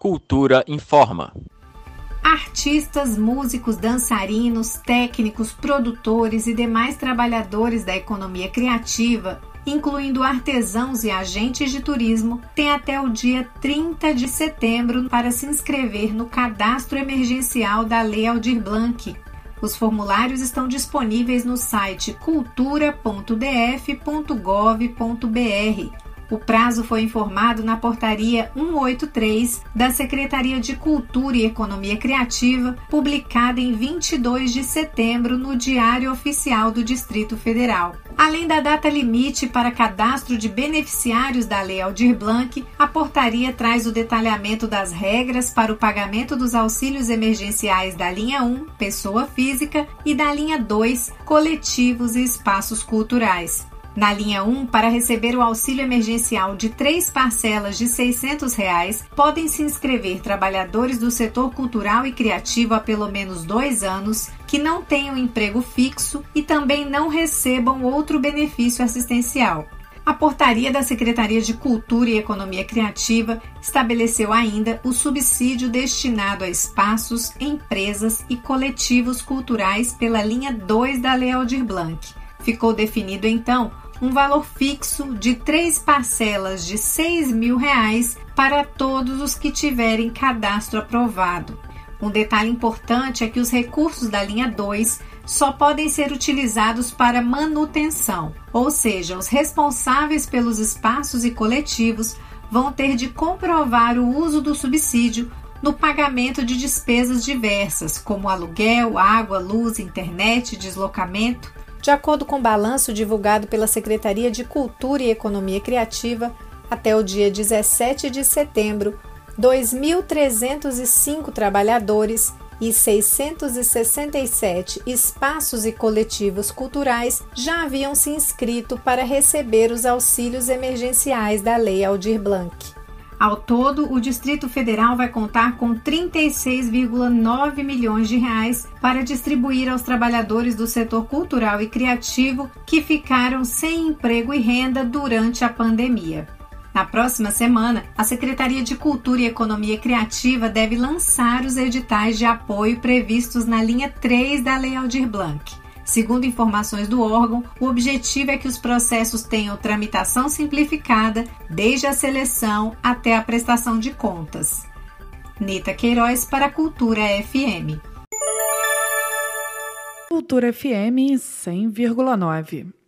Cultura informa. Artistas, músicos, dançarinos, técnicos, produtores e demais trabalhadores da economia criativa, incluindo artesãos e agentes de turismo, têm até o dia 30 de setembro para se inscrever no cadastro emergencial da Lei Aldir Blanc. Os formulários estão disponíveis no site cultura.df.gov.br o prazo foi informado na portaria 183 da Secretaria de Cultura e Economia Criativa, publicada em 22 de setembro no Diário Oficial do Distrito Federal. Além da data limite para cadastro de beneficiários da Lei Aldir Blanc, a portaria traz o detalhamento das regras para o pagamento dos auxílios emergenciais da linha 1, pessoa física, e da linha 2, coletivos e espaços culturais. Na linha 1, para receber o auxílio emergencial de três parcelas de 600 reais, podem se inscrever trabalhadores do setor cultural e criativo há pelo menos dois anos, que não tenham emprego fixo e também não recebam outro benefício assistencial. A portaria da Secretaria de Cultura e Economia Criativa estabeleceu ainda o subsídio destinado a espaços, empresas e coletivos culturais pela linha 2 da Lei Aldir Blanc. Ficou definido então um valor fixo de três parcelas de seis mil reais para todos os que tiverem cadastro aprovado. Um detalhe importante é que os recursos da linha 2 só podem ser utilizados para manutenção, ou seja, os responsáveis pelos espaços e coletivos vão ter de comprovar o uso do subsídio no pagamento de despesas diversas, como aluguel, água, luz, internet, deslocamento, de acordo com o balanço divulgado pela Secretaria de Cultura e Economia Criativa, até o dia 17 de setembro, 2.305 trabalhadores e 667 espaços e coletivos culturais já haviam se inscrito para receber os auxílios emergenciais da Lei Aldir Blanc. Ao todo, o Distrito Federal vai contar com 36,9 milhões de reais para distribuir aos trabalhadores do setor cultural e criativo que ficaram sem emprego e renda durante a pandemia. Na próxima semana, a Secretaria de Cultura e Economia Criativa deve lançar os editais de apoio previstos na linha 3 da Lei Aldir Blanc. Segundo informações do órgão, o objetivo é que os processos tenham tramitação simplificada, desde a seleção até a prestação de contas. Nita Queiroz para a Cultura FM. Cultura FM 100,9.